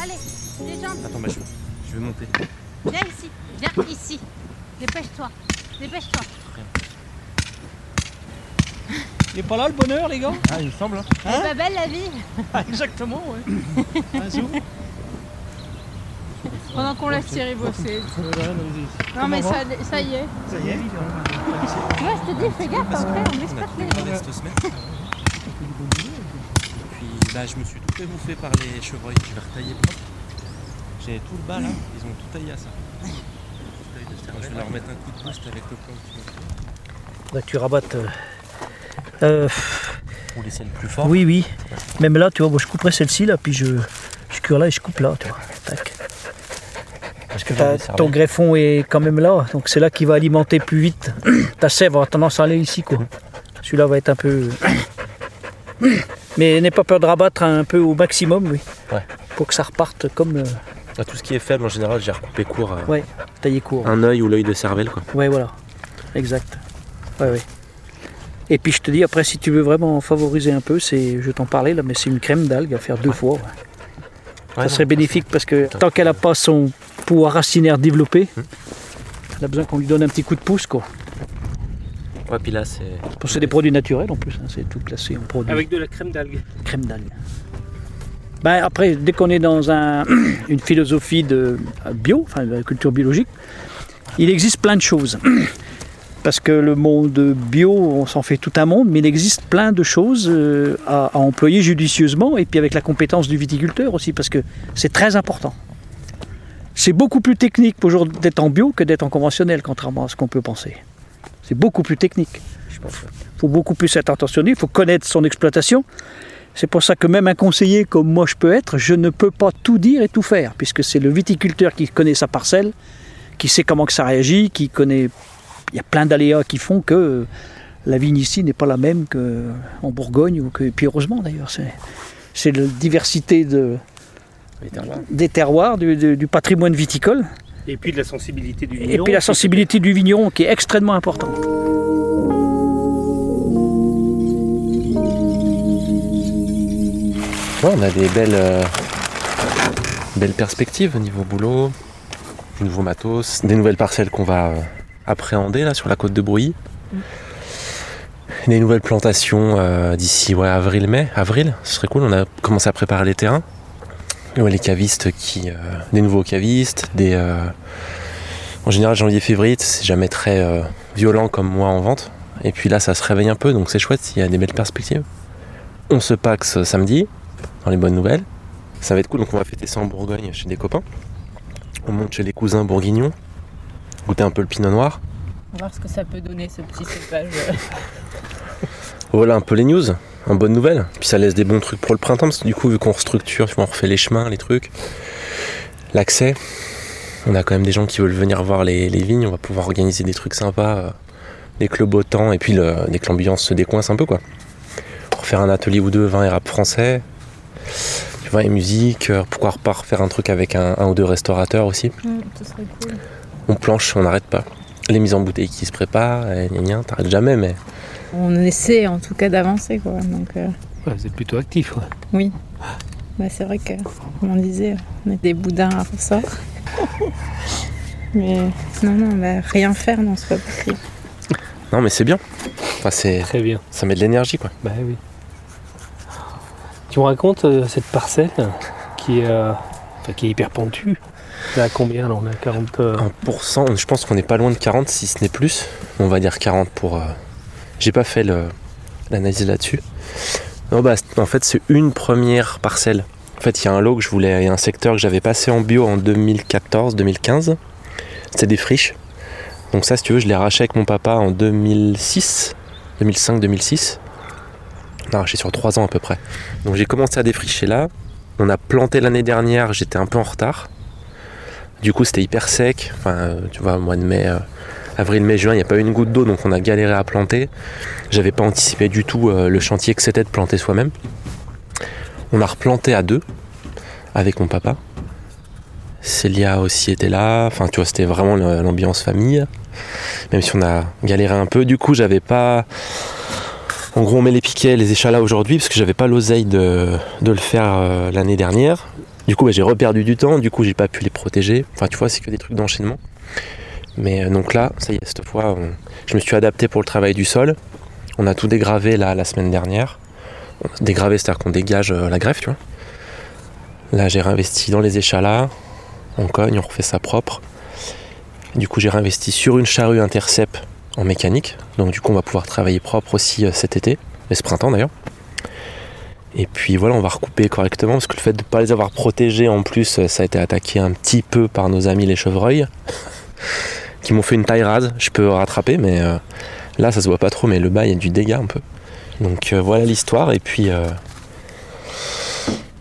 Allez, les. Attends, bah, je, je vais monter. Viens ici, viens ici. Dépêche-toi, dépêche-toi. Il est pas là le bonheur, les gars Ah, il me semble. Hein. C'est pas belle la vie Ah, exactement, ouais. Ah, pendant qu'on laisse Thierry bosser. Non, mais ça, y est. Ça y est, Ouais, je te dis, fais gaffe après, on laisse pas les là, je me suis tout fait bouffer par les chevreuils. Je vais retailler propre. J'ai tout le bas là, ils ont tout taillé à ça. Je vais leur mettre un coup de boost avec le plan que tu veux. Là, tu rabattes. euh, euh, Pour laisser le plus fort. oui, oui. Même là, tu vois, moi, je couperais celle-ci, là, puis je, je cure là et je coupe là, tu vois. Tac. Parce que ton greffon est quand même là, donc c'est là qui va alimenter plus vite. Ta sève a tendance à aller ici, quoi. Celui-là va être un peu. Mais n'aie pas peur de rabattre un peu au maximum, oui. Ouais. Pour que ça reparte comme euh, Ah, Tout ce qui est faible, en général, j'ai recoupé court. euh, Ouais. taillé court. Un œil ou l'œil de cervelle, quoi. Ouais, voilà. Exact. Ouais, ouais. Et puis je te dis, après, si tu veux vraiment favoriser un peu, c'est, je t'en parlais là, mais c'est une crème d'algue à faire deux fois. Ouais, ça serait non, bénéfique parce que tant qu'elle n'a pas son pouvoir racinaire développé, Hum. elle a besoin qu'on lui donne un petit coup de pouce. Quoi. Ouais, puis là, c'est. Parce que c'est des produits naturels en plus, hein, c'est tout classé en produits. Avec de la crème d'algue. crème d'algue. Ben, après, dès qu'on est dans un- une philosophie de bio, enfin de la culture biologique, il existe plein de choses. Parce que le monde bio, on s'en fait tout un monde, mais il existe plein de choses euh, à, à employer judicieusement et puis avec la compétence du viticulteur aussi, parce que c'est très important. C'est beaucoup plus technique aujourd'hui d'être en bio que d'être en conventionnel, contrairement à ce qu'on peut penser. C'est beaucoup plus technique. Il faut beaucoup plus être attentionné, il faut connaître son exploitation. C'est pour ça que même un conseiller comme moi je peux être, je ne peux pas tout dire et tout faire, puisque c'est le viticulteur qui connaît sa parcelle, qui sait comment que ça réagit, qui connaît... Il y a plein d'aléas qui font que la vigne ici n'est pas la même qu'en Bourgogne, ou que... et puis heureusement d'ailleurs, c'est, c'est la diversité de, des terroirs, du, du- du patrimoine viticole, Et puis de la sensibilité du et vigneron. puis la sensibilité du vigneron qui est extrêmement importante. Ouais, on a des belles, euh, belles perspectives au niveau boulot, du nouveau matos, des nouvelles parcelles qu'on va euh, appréhender là sur la côte de Brouilly. Des nouvelles plantations euh, d'ici ouais, avril-mai. Avril, ce serait cool. On a commencé à préparer les terrains. Ouais, les cavistes qui. euh, des nouveaux cavistes, des. euh, en général, janvier-février, c'est jamais très euh, violent comme mois en vente. Et puis là, ça se réveille un peu, donc c'est chouette, il y a des belles perspectives. On se paxe samedi, dans les bonnes nouvelles. Ça va être cool, donc on va fêter ça en Bourgogne chez des copains. On monte chez les cousins bourguignons, goûter un peu le pinot noir. On va voir ce que ça peut donner ce petit cépage. Voilà un peu les news, en bonne nouvelle. Puis ça laisse des bons trucs pour le printemps, parce que du coup, vu qu'on restructure, tu vois, on refait les chemins, les trucs, l'accès. On a quand même des gens qui veulent venir voir les, les vignes, on va pouvoir organiser des trucs sympas, euh, le beau temps, et puis le- dès que l'ambiance se décoince un peu, quoi. Pour faire un atelier ou deux, vin et rap français, tu vois, et musique, euh, pourquoi pas refaire un truc avec un, un ou deux restaurateurs aussi. ce serait cool. On planche, on n'arrête pas. Les mises en bouteille qui se préparent, et t'arrêtes jamais, mais On essaie en tout cas d'avancer quoi. Donc euh, Ouais, vous êtes plutôt actif. Ouais. bah, c'est vrai que comme on disait, on est des boudins à ressort. Mais non, non, bah, rien faire, non, c'est pas possible. non, mais c'est bien. Enfin, c'est, Très bien. ça met de l'énergie, quoi. Bah oui. Tu me racontes euh, cette parcelle qui est, euh, enfin, qui est hyper pentue. Là, à combien là On est à 40. euh, En pourcent, je pense qu'on n'est pas loin de 40, si ce n'est plus. On va dire 40 pour. J'ai pas fait l'analyse là-dessus. Bah, en fait, c'est une première parcelle. En fait, il y a un lot que je voulais, il y a un secteur que j'avais passé en bio en 2014-2015. C'était des friches. Donc ça, si tu veux, je l'ai arraché avec mon papa en 2006, 2005-2006. On a arraché sur 3 ans à peu près. Donc j'ai commencé à défricher là. On a planté l'année dernière, j'étais un peu en retard. Du coup, c'était hyper sec. Enfin, euh, tu vois, mois de mai, euh, avril, mai, juin, il n'y a pas eu une goutte d'eau, donc on a galéré à planter. J'avais pas anticipé du tout euh, le chantier que c'était de planter soi-même. On a replanté à deux avec mon papa. Célia aussi était là. Enfin, tu vois, c'était vraiment l'ambiance famille. Même si on a galéré un peu. Du coup, j'avais pas. En gros, on met les piquets, les échalas aujourd'hui, parce que j'avais pas l'oseille de, de le faire euh, l'année dernière. Du coup, bah, j'ai reperdu du temps, du coup, j'ai pas pu les protéger. Enfin, tu vois, c'est que des trucs d'enchaînement. Mais euh, donc là, ça y est, cette fois, je me suis adapté pour le travail du sol. On a tout dégravé là la semaine dernière. Dégravé, c'est-à-dire qu'on dégage euh, la greffe, tu vois. Là, j'ai réinvesti dans les échalas. On cogne, on refait ça propre. Du coup, j'ai réinvesti sur une charrue intercept en mécanique. Donc, du coup, on va pouvoir travailler propre aussi euh, cet été, et ce printemps d'ailleurs. Et puis voilà, on va recouper correctement parce que le fait de ne pas les avoir protégés en plus, ça a été attaqué un petit peu par nos amis les chevreuils qui m'ont fait une taille rase. Je peux rattraper, mais euh, là ça se voit pas trop, mais le bas il y a du dégât un peu. Donc euh, voilà l'histoire, et puis euh,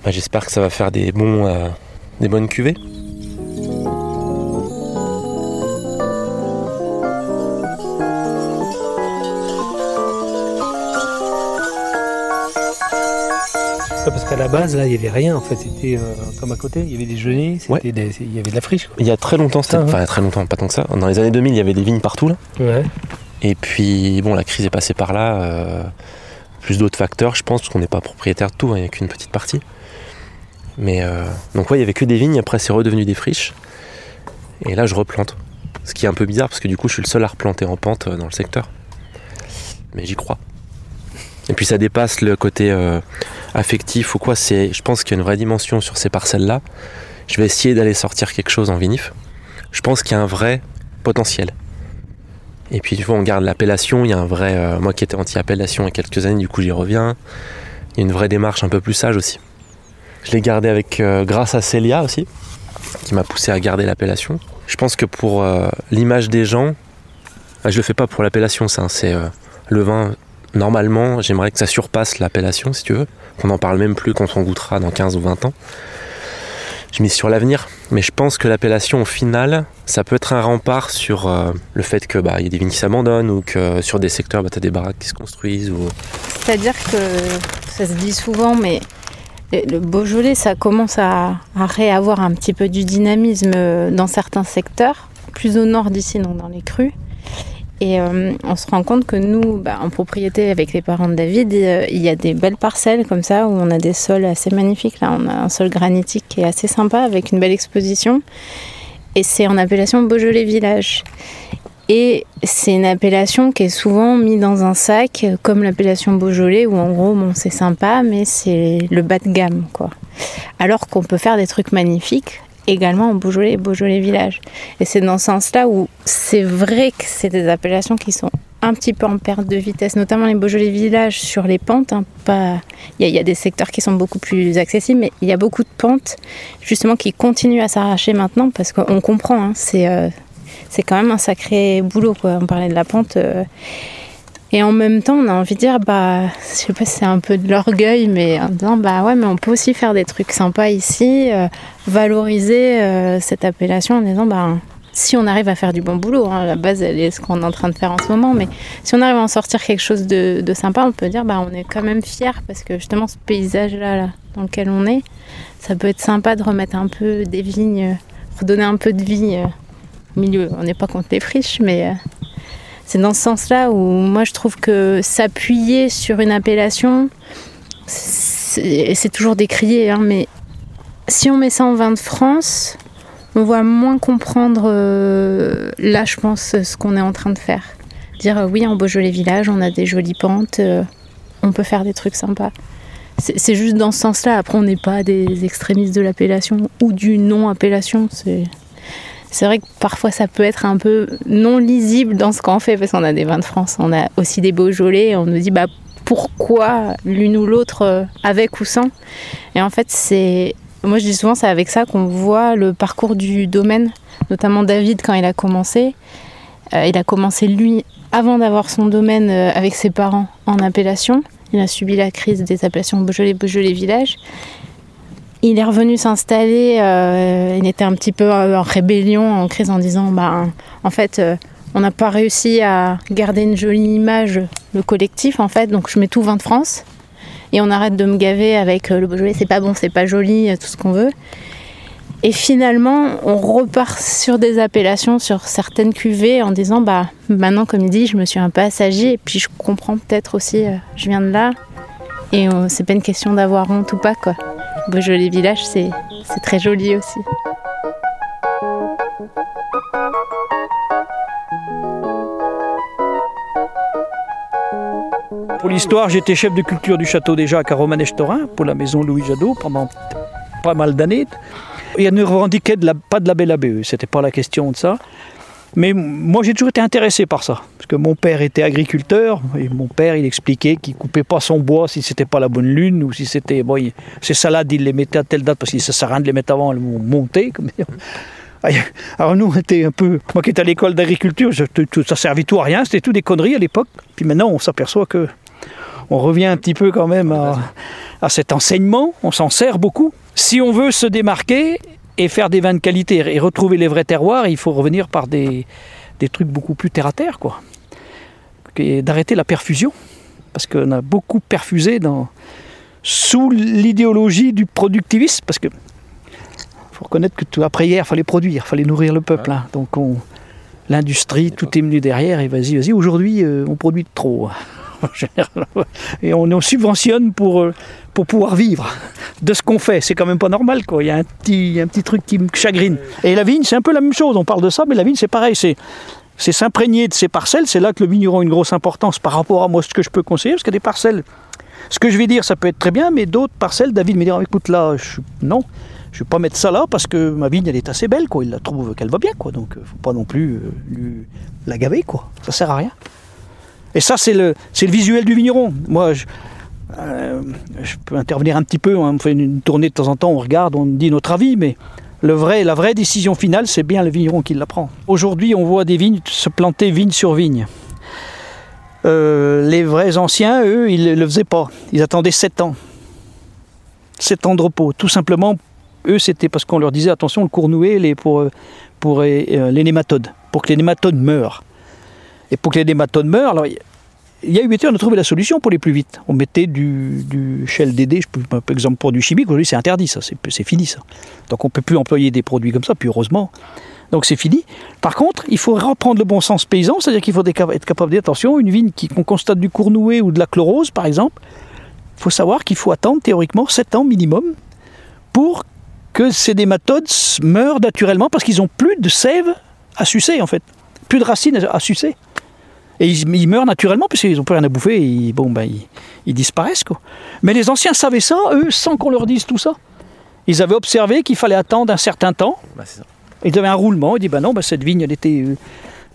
bah, j'espère que ça va faire des, bons, des bonnes cuvées. La base, là, il n'y avait rien en fait. C'était euh, comme à côté, il y avait des genêts, c'était Ouais. des- il y avait de la friche. quoi. Il y a très longtemps, c'était, enfin très longtemps, pas tant que ça. Dans les années 2000, il y avait des vignes partout là. Ouais. Et puis bon, la crise est passée par là. euh, plus d'autres facteurs, je pense, parce qu'on n'est pas propriétaire de tout, hein, il n'y a qu'une petite partie. Mais euh, donc ouais, il y avait que des vignes, après c'est redevenu des friches. Et là je replante. Ce qui est un peu bizarre parce que du coup je suis le seul à replanter en pente dans le secteur. Mais j'y crois. Et puis ça dépasse le côté euh, affectif ou quoi, c'est, je pense qu'il y a une vraie dimension sur ces parcelles-là. Je vais essayer d'aller sortir quelque chose en vinif. Je pense qu'il y a un vrai potentiel. Et puis tu vois, on garde l'appellation, il y a un vrai... euh, moi qui étais anti-appellation il y a quelques années, du coup j'y reviens. Il y a une vraie démarche un peu plus sage aussi. Je l'ai gardé avec, euh, grâce à Célia aussi, qui m'a poussé à garder l'appellation. Je pense que pour euh, l'image des gens, ah, je le fais pas pour l'appellation, ça, hein, c'est le vin. Normalement, j'aimerais que ça surpasse l'appellation, si tu veux, qu'on n'en parle même plus quand on goûtera dans 15 ou 20 ans. Je mise sur l'avenir, mais je pense que l'appellation, au final, ça peut être un rempart sur euh, le fait que bah, y a des vignes qui s'abandonnent ou que sur des secteurs, bah, tu as des baraques qui se construisent. C'est-à-dire que ça se dit souvent, mais le Beaujolais, ça commence à, à réavoir un petit peu du dynamisme euh, dans certains secteurs, plus au nord d'ici, donc dans les crues. Et euh, on se rend compte que nous, bah, en propriété avec les parents de David, euh, il y a des belles parcelles comme ça où on a des sols assez magnifiques. Là, on a un sol granitique qui est assez sympa avec une belle exposition. Et c'est en appellation Beaujolais Village. Et c'est une appellation qui est souvent mise dans un sac, comme l'appellation Beaujolais, où en gros, bon, c'est sympa, mais c'est le bas de gamme, quoi. Alors qu'on peut faire des trucs magnifiques également en Beaujolais et Beaujolais Village. Et c'est dans ce sens-là où c'est vrai que c'est des appellations qui sont un petit peu en perte de vitesse, notamment les Beaujolais Village sur les pentes. hein, pas... il, y a, des secteurs qui sont beaucoup plus accessibles, mais il y a beaucoup de pentes justement qui continuent à s'arracher maintenant parce qu'on comprend, hein, c'est euh, quand même un sacré boulot. Quoi. On parlait de la pente. euh, et en même temps, on a envie de dire, bah, je sais pas si c'est un peu de l'orgueil, mais en disant, bah ouais, mais on peut aussi faire des trucs sympas ici, euh, valoriser euh, cette appellation en disant, bah, si on arrive à faire du bon boulot, hein, la base, elle est ce qu'on est en train de faire en ce moment, mais si on arrive à en sortir quelque chose de, sympa, on peut dire, bah, on est quand même fiers parce que justement, ce paysage-là, là, dans lequel on est, ça peut être sympa de remettre un peu des vignes, euh, redonner un peu de vie au milieu. On n'est pas contre les friches, mais c'est dans ce sens-là où moi je trouve que s'appuyer sur une appellation, c'est toujours décrié, hein, mais si on met ça en vin de France, on va moins comprendre euh, là, je pense, ce qu'on est en train de faire. Dire euh, oui, en Beaujolais Village, on a des jolies pentes, euh, on peut faire des trucs sympas. C'est juste dans ce sens-là. Après, on n'est pas des extrémistes de l'appellation ou du non-appellation. C'est vrai que parfois ça peut être un peu non lisible dans ce qu'on fait parce qu'on a des vins de France, on a aussi des Beaujolais, on nous dit bah pourquoi l'une ou l'autre euh, avec ou sans? Et en fait c'est, moi je dis souvent c'est avec ça qu'on voit le parcours du domaine, notamment David quand il a commencé. Euh, il a commencé lui avant d'avoir son domaine euh, avec ses parents en appellation. Il a subi la crise des appellations Beaujolais, Beaujolais Village. Il est revenu s'installer, euh, il était un petit peu euh, en rébellion, en crise, en disant bah, en fait, euh, on n'a pas réussi à garder une jolie image, le collectif, en fait, donc je mets tout vin de France et on arrête de me gaver avec le Beaujolais, c'est pas bon, c'est pas joli, tout ce qu'on veut. Et finalement, on repart sur des appellations, sur certaines cuvées, en disant bah maintenant, comme il dit, je me suis un peu et puis je comprends peut-être aussi, je viens de là et c'est pas une question d'avoir honte ou pas quoi. Beaujolais Village, c'est très joli aussi. Pour l'histoire, j'étais chef de culture du château Jacques à Romanèche-Torin pour la maison Louis Jadot pendant pas mal d'années. Et elle ne revendiquait pas de la belle ABE, c'était pas la question de ça. Mais moi j'ai toujours été intéressé par ça, parce que mon père était agriculteur, et mon père il expliquait qu'il coupait pas son bois si c'était pas la bonne lune, ou si c'était... Bon, il- salades il les mettait à telle date, parce qu'il ne sert à rien de les mettre avant, elles vont monter. Comme. Alors nous on était un peu... Moi qui étais à l'école d'agriculture, ça servait tout à rien, c'était tout des conneries à l'époque. Puis maintenant on s'aperçoit que on revient un petit peu quand même à cet enseignement, on s'en sert beaucoup. Si on veut se démarquer et faire des vins de qualité et retrouver les vrais terroirs, il faut revenir par des, des trucs beaucoup plus terre à terre, quoi. Et d'arrêter la perfusion, parce qu'on a beaucoup perfusé dans, sous l'idéologie du productivisme, parce que faut reconnaître que tout, après hier, il fallait produire, il fallait nourrir le peuple. hein. Donc on, l'industrie, tout est venu derrière, et vas-y, vas-y. Aujourd'hui, euh, on produit trop. Et on subventionne pour, euh, pour pouvoir vivre de ce qu'on fait. C'est quand même pas normal, quoi. Il y a un petit, un petit truc qui me chagrine. Et la vigne, c'est un peu la même chose. On parle de ça, mais la vigne, c'est pareil. C'est, c'est s'imprégner de ces parcelles. C'est là que le vigneron a une grosse importance par rapport à moi, ce que je peux conseiller. Parce qu'il y a des parcelles. Ce que je vais dire, ça peut être très bien, mais d'autres parcelles, David me dit écoute, là, je, non. Je ne vais pas mettre ça là parce que ma vigne elle est assez belle quoi. Il la trouve qu'elle va bien quoi. Donc euh, faut pas non plus euh, la gaver quoi. Ça sert à rien. Et ça, c'est le, visuel du vigneron. Moi, je, euh, je peux intervenir un petit peu. On fait une tournée de temps en temps, on regarde, on dit notre avis, mais le vrai, la vraie décision finale, c'est bien le vigneron qui la prend. Aujourd'hui, on voit des vignes se planter vigne sur vigne. Euh, les vrais anciens, eux, ils ne le faisaient pas. Ils attendaient 7 ans. 7 ans de repos. Tout simplement, eux, c'était parce qu'on leur disait attention, le cournouet les, pour, euh, les nématodes, pour que les nématodes meurent. Et pour que les nématodes meurent, alors, il y a eu été, on a trouvé la solution pour aller plus vite. On mettait du, du Shell DD, par exemple pour du chimique, aujourd'hui c'est interdit, ça, c'est fini ça. Donc on ne peut plus employer des produits comme ça, puis heureusement. Donc c'est fini. Par contre, il faut reprendre le bon sens paysan, c'est-à-dire qu'il faut être capable de dire attention, une vigne qu'on constate du cournouet ou de la chlorose par exemple, il faut savoir qu'il faut attendre théoriquement 7 ans minimum pour que ces nématodes meurent naturellement parce qu'ils n'ont plus de sève à sucer en fait, plus de racines à sucer. Et ils, ils meurent naturellement parce qu'ils n'ont plus rien à bouffer et ils, bon, ben, ils, ils disparaissent. Quoi. Mais les anciens savaient ça, eux, sans qu'on leur dise tout ça. Ils avaient observé qu'il fallait attendre un certain temps. Bah, ça. Ils avaient un roulement. Ils disaient ben non, ben, cette vigne, elle était, euh,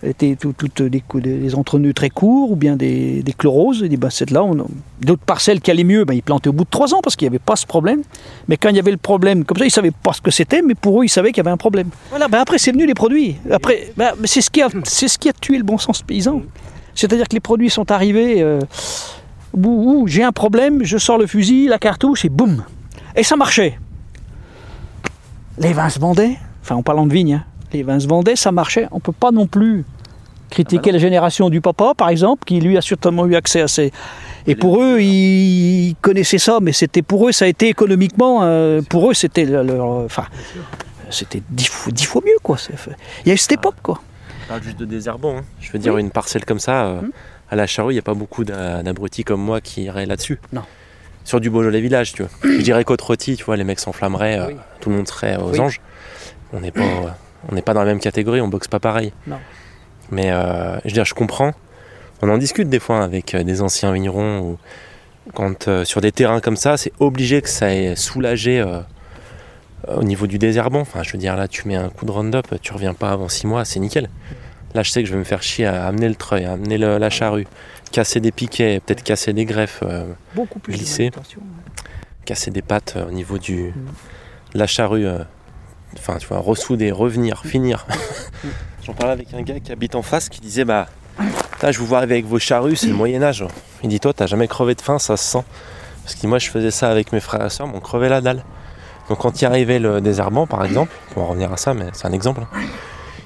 elle était tout- toutes des, des entreneux très courts ou bien des, des chloroses. Ils disaient ben, cette là, d'autres parcelles qui allaient mieux, ben, ils plantaient au bout de trois ans parce qu'il n'y avait pas ce problème. Mais quand il y avait le problème, comme ça, ils ne savaient pas ce que c'était, mais pour eux, ils savaient qu'il y avait un problème. Voilà, ben, après, c'est venu les produits. Après, ben, mais c'est ce, qui a- c'est ce qui a tué le bon sens paysan. C'est-à-dire que les produits sont arrivés. euh, j'ai un problème, je sors le fusil, la cartouche et boum Et ça marchait. Les vins se vendaient, enfin en parlant de vignes, hein, les vins se vendaient, ça marchait. On ne peut pas non plus critiquer la génération du papa, par exemple, qui lui a certainement eu accès à ces. Et pour eux, ils connaissaient ça, mais c'était pour eux, ça a été économiquement, euh, pour eux, c'était leur, enfin, c'était dix fois, dix fois mieux, quoi. Il y a eu cette époque, quoi. Je parle juste de désherbant. hein. Je veux dire, une parcelle comme ça, euh, Mhm. à la charrue, il n'y a pas beaucoup d'a- d'abrutis comme moi qui iraient là-dessus. Non. Sur du Beaujolais village, tu vois. Je dirais côte rôtie, tu vois, les mecs s'enflammeraient, euh, Oui. tout le monde serait aux Oui. anges. On n'est pas, euh, on n'est pas dans la même catégorie, on boxe pas pareil. Non. Mais euh, je veux dire, je comprends. On en discute des fois avec euh, des anciens vignerons ou quand euh, sur des terrains comme ça, c'est obligé que ça ait soulagé euh, au niveau du désherbant. Enfin, je veux dire, là, tu mets un coup de round-up, tu reviens pas avant 6 mois, c'est nickel. Là, je sais que je vais me faire chier à amener le treuil, à amener le- la charrue, casser des piquets, peut-être casser des greffes, euh, Beaucoup plus de Glisser. casser des pattes euh, au niveau du, de la charrue. euh, Enfin, tu vois, ressouder, revenir, finir. J'en parlais avec un gars qui habite en face qui disait Bah, là, je vous vois avec vos charrues, c'est le Moyen-Âge. Il dit Toi, t'as jamais crevé de faim, ça se sent. Parce que moi, je faisais ça avec mes frères et sœurs, mais on crevait la dalle. Donc, quand il arrivait le désherbant, par exemple, pour en revenir à ça, mais c'est un exemple, hein,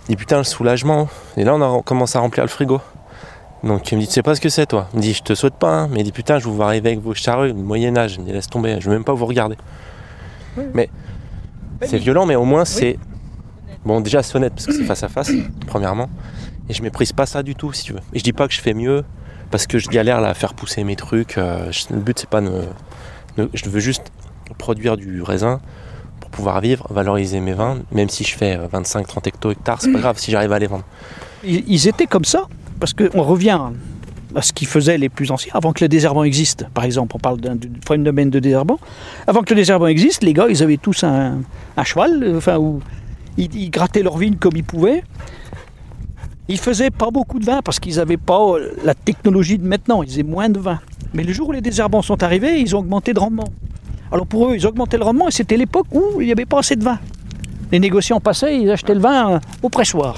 il dit Putain, le soulagement. Et là, on a commencé à remplir le frigo. Donc il me dit, tu sais pas ce que c'est toi? Il me dit, je te souhaite pas, hein. mais il dit, putain, je vous vois arriver avec vos charrues, le Moyen-Âge. Il me dit, laisse tomber, je veux même pas vous regarder. Mais c'est violent, mais au moins c'est. Bon, déjà, c'est honnête parce que c'est face à face, premièrement. Et je méprise pas ça du tout, si tu veux. Et je dis pas que je fais mieux parce que je galère là, à faire pousser mes trucs. euh, le but, c'est pas de. de- Je veux juste produire du raisin pour pouvoir vivre, valoriser mes vins, même si je fais 25-30 hecto-hectares, c'est pas grave si j'arrive à les vendre. Ils, étaient comme ça, parce qu'on revient à ce qu'ils faisaient les plus anciens, avant que le désherbant existe. Par exemple, on parle d'un domaine de désherbant. Avant que le désherbant existe, les gars, ils avaient tous un, cheval, euh, enfin, où ils, ils grattaient leur vigne comme ils pouvaient. Ils faisaient pas beaucoup de vin parce qu'ils n'avaient pas euh, la technologie de maintenant, ils faisaient moins de vin. Mais le jour où les désherbants sont arrivés, ils ont augmenté de rendement. Alors pour eux, ils augmentaient le rendement et c'était l'époque où il n'y avait pas assez de vin. Les négociants passaient, ils achetaient le vin euh, au pressoir.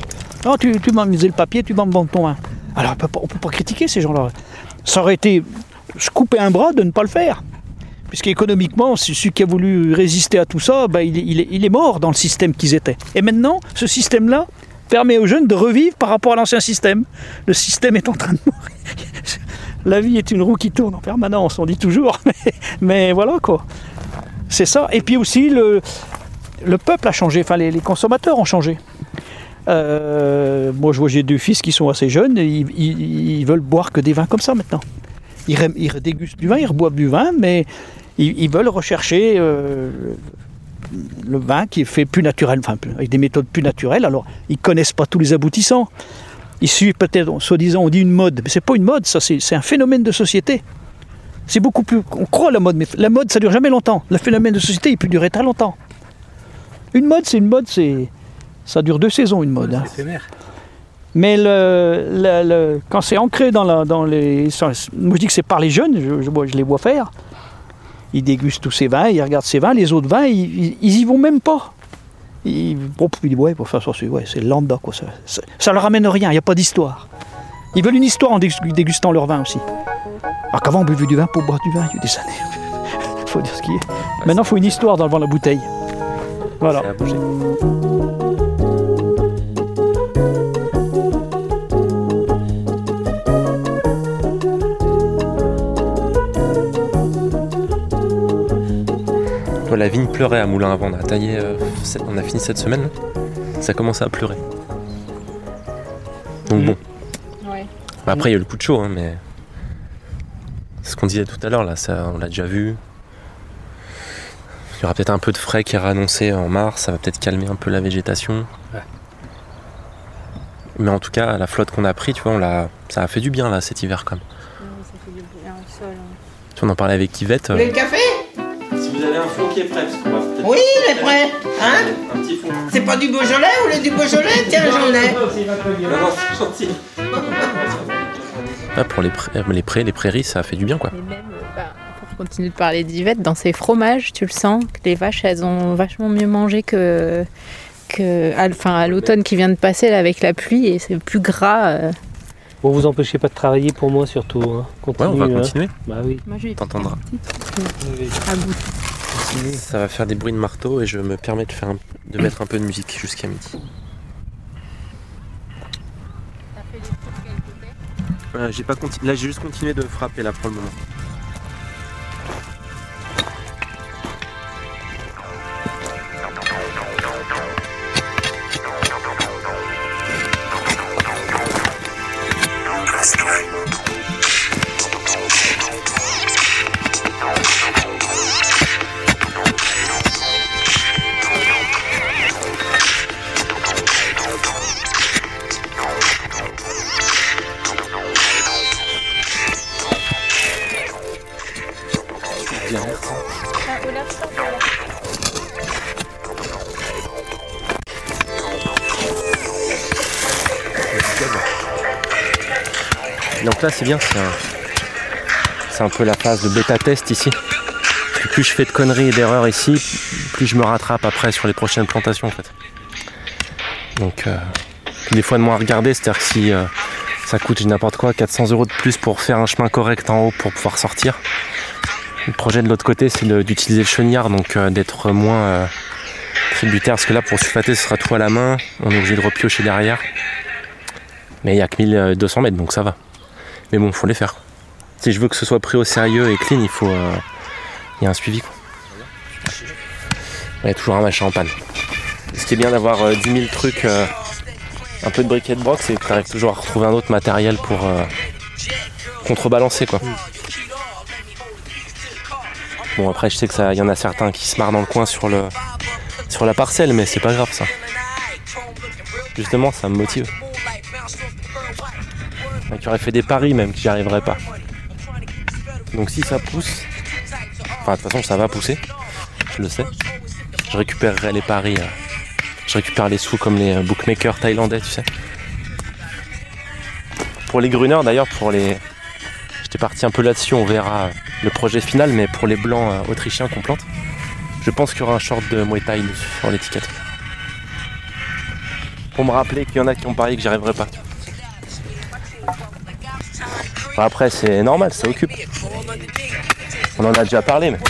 Tu, m'as misé le papier, tu m'en vends ton vin. Alors on ne peut pas critiquer ces gens-là. Ça aurait été se couper un bras de ne pas le faire. Puisqu'économiquement, celui qui a voulu résister à tout ça, ben, il est mort dans le système qu'ils étaient. Et maintenant, ce système-là permet aux jeunes de revivre par rapport à l'ancien système. Le système est en train de mourir. La vie est une roue qui tourne en permanence, on dit toujours. Mais, voilà quoi. C'est ça. Et puis aussi, le, le peuple a changé, enfin les, les consommateurs ont changé. Euh, moi, je vois, j'ai deux fils qui sont assez jeunes, et ils, veulent boire que des vins comme ça maintenant. Ils, ils dégustent du vin, ils reboivent du vin, mais ils, veulent rechercher euh, le vin qui est fait plus naturel, enfin, avec des méthodes plus naturelles. Alors, ils connaissent pas tous les aboutissants. Ils suivent peut-être, soi-disant, on dit une mode, mais c'est pas une mode, ça, c'est un phénomène de société. C'est beaucoup plus. On croit la mode, mais la mode, ça dure jamais longtemps. Le phénomène de société, il peut durer très longtemps. Une mode, c'est une mode, c'est. Ça dure deux saisons, une mode. hein. Éphémère. Mais le, le- le- quand c'est ancré dans, la, dans les. Moi, je dis que c'est par les jeunes, je, je vois- je les vois faire. Ils dégustent tous ces vins, ils regardent ces vins, les autres vins, ils, ils, ils y vont même pas. Ils, bon, ils disent, ouais, pour faire ça, c'est ouais, c'est lambda, quoi. Ça, ça, ça leur amène rien, il n'y a pas d'histoire. Ils veulent une histoire en dégus- dégustant leur vin aussi. Alors qu'avant, on buvait du vin pour boire du vin, il y a eu des années. faut dire ce qui est. Maintenant, il faut une histoire devant la bouteille. Voilà. Ça la vigne pleurait à Moulin avant. On a taillé, euh, cette- on a fini cette semaine. Ça commence à pleurer. Donc bon. Ouais. Bah, après, il y a eu le coup de chaud, hein, mais. C'est ce qu'on disait tout à l'heure, là, ça, on l'a déjà vu. Il y aura peut-être un peu de frais qui est annoncé en mars, ça va peut-être calmer un peu la végétation. Ouais. Mais en tout cas, la flotte qu'on a pris, tu vois, on l'a, ça a fait du bien là cet hiver quand même. Tu vois, on en parlait avec Yvette. Vous voulez le café? Avez un fond qui est prêt, parce qu'on va peut-être. Oui, il est prêt. Hein Un petit fond. C'est pas du Beaujolais Vous voulez du Beaujolais? Tiens, j'en ai. Non, non, c'est gentil. Ah, pour les, prairies, les prés, les prairies, ça a fait du bien quoi. Et même, euh, bah, pour continuer de parler d'Yvette, dans ses fromages, tu le sens que les vaches, elles ont vachement mieux mangé que, que à, enfin, à l'automne qui vient de passer là, avec la pluie et c'est plus gras. euh. Bon, vous empêchez pas de travailler pour moi surtout. Hein. Ouais, on va hein. continuer. Bah oui. T'entendras. à Ça va faire des bruits de marteau et je me permets de, faire un- de mettre un peu de musique jusqu'à midi. Euh, j'ai pas conti- Là, j'ai juste continué de frapper là pour le moment. C'est bien, c'est un, peu la phase de bêta test ici. Plus je fais de conneries et d'erreurs ici, plus je me rattrape après sur les prochaines plantations en fait. Donc euh, des fois de moins à regarder, c'est-à-dire que si euh, ça coûte n'importe quoi, 400 euros de plus pour faire un chemin correct en haut pour pouvoir sortir. Le projet de l'autre côté c'est d'utiliser le chenillard, donc euh, d'être moins tributaire, parce que là pour sulfater ce sera tout à la main, on est obligé de repiocher derrière. Mais il n'y a que 1200 mètres, donc ça va. Mais bon, faut les faire. Si je veux que ce soit pris au sérieux et clean, il faut. euh, Il y a un suivi. Quoi. Il y a toujours un machin en panne. Ce qui est bien d'avoir euh, 10 000 trucs, euh, un peu de briquet de broc, c'est que tu toujours à retrouver un autre matériel pour euh, contrebalancer. quoi. Bon, après, je sais que y en a certains qui se marrent dans le coin sur le, sur la parcelle, mais c'est pas grave ça. Justement, ça me motive. Qui aurait fait des paris même, j'y arriverais pas. Donc si ça pousse, enfin de toute façon ça va pousser, je le sais. Je récupérerai les paris, euh, je récupère les sous comme les euh, bookmakers thaïlandais, tu sais. Pour les gruneurs d'ailleurs, pour les. J'étais parti un peu là-dessus, on verra le projet final, mais pour les blancs euh, autrichiens qu'on plante, je pense qu'il y aura un short de Muay Thai sur l'étiquette. Pour me rappeler qu'il y en a qui ont parié que j'y arriverai pas. Après, c'est normal, ça occupe. On en a déjà parlé, mais. De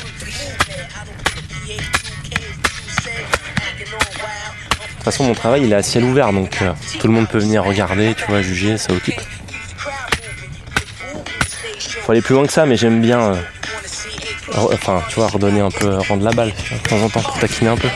toute façon, mon travail, il est à ciel ouvert, donc euh, tout le monde peut venir regarder, tu vois, juger, ça occupe. Faut aller plus loin que ça, mais j'aime bien, euh, enfin, tu vois, redonner un peu, rendre la balle de temps en temps pour taquiner un peu.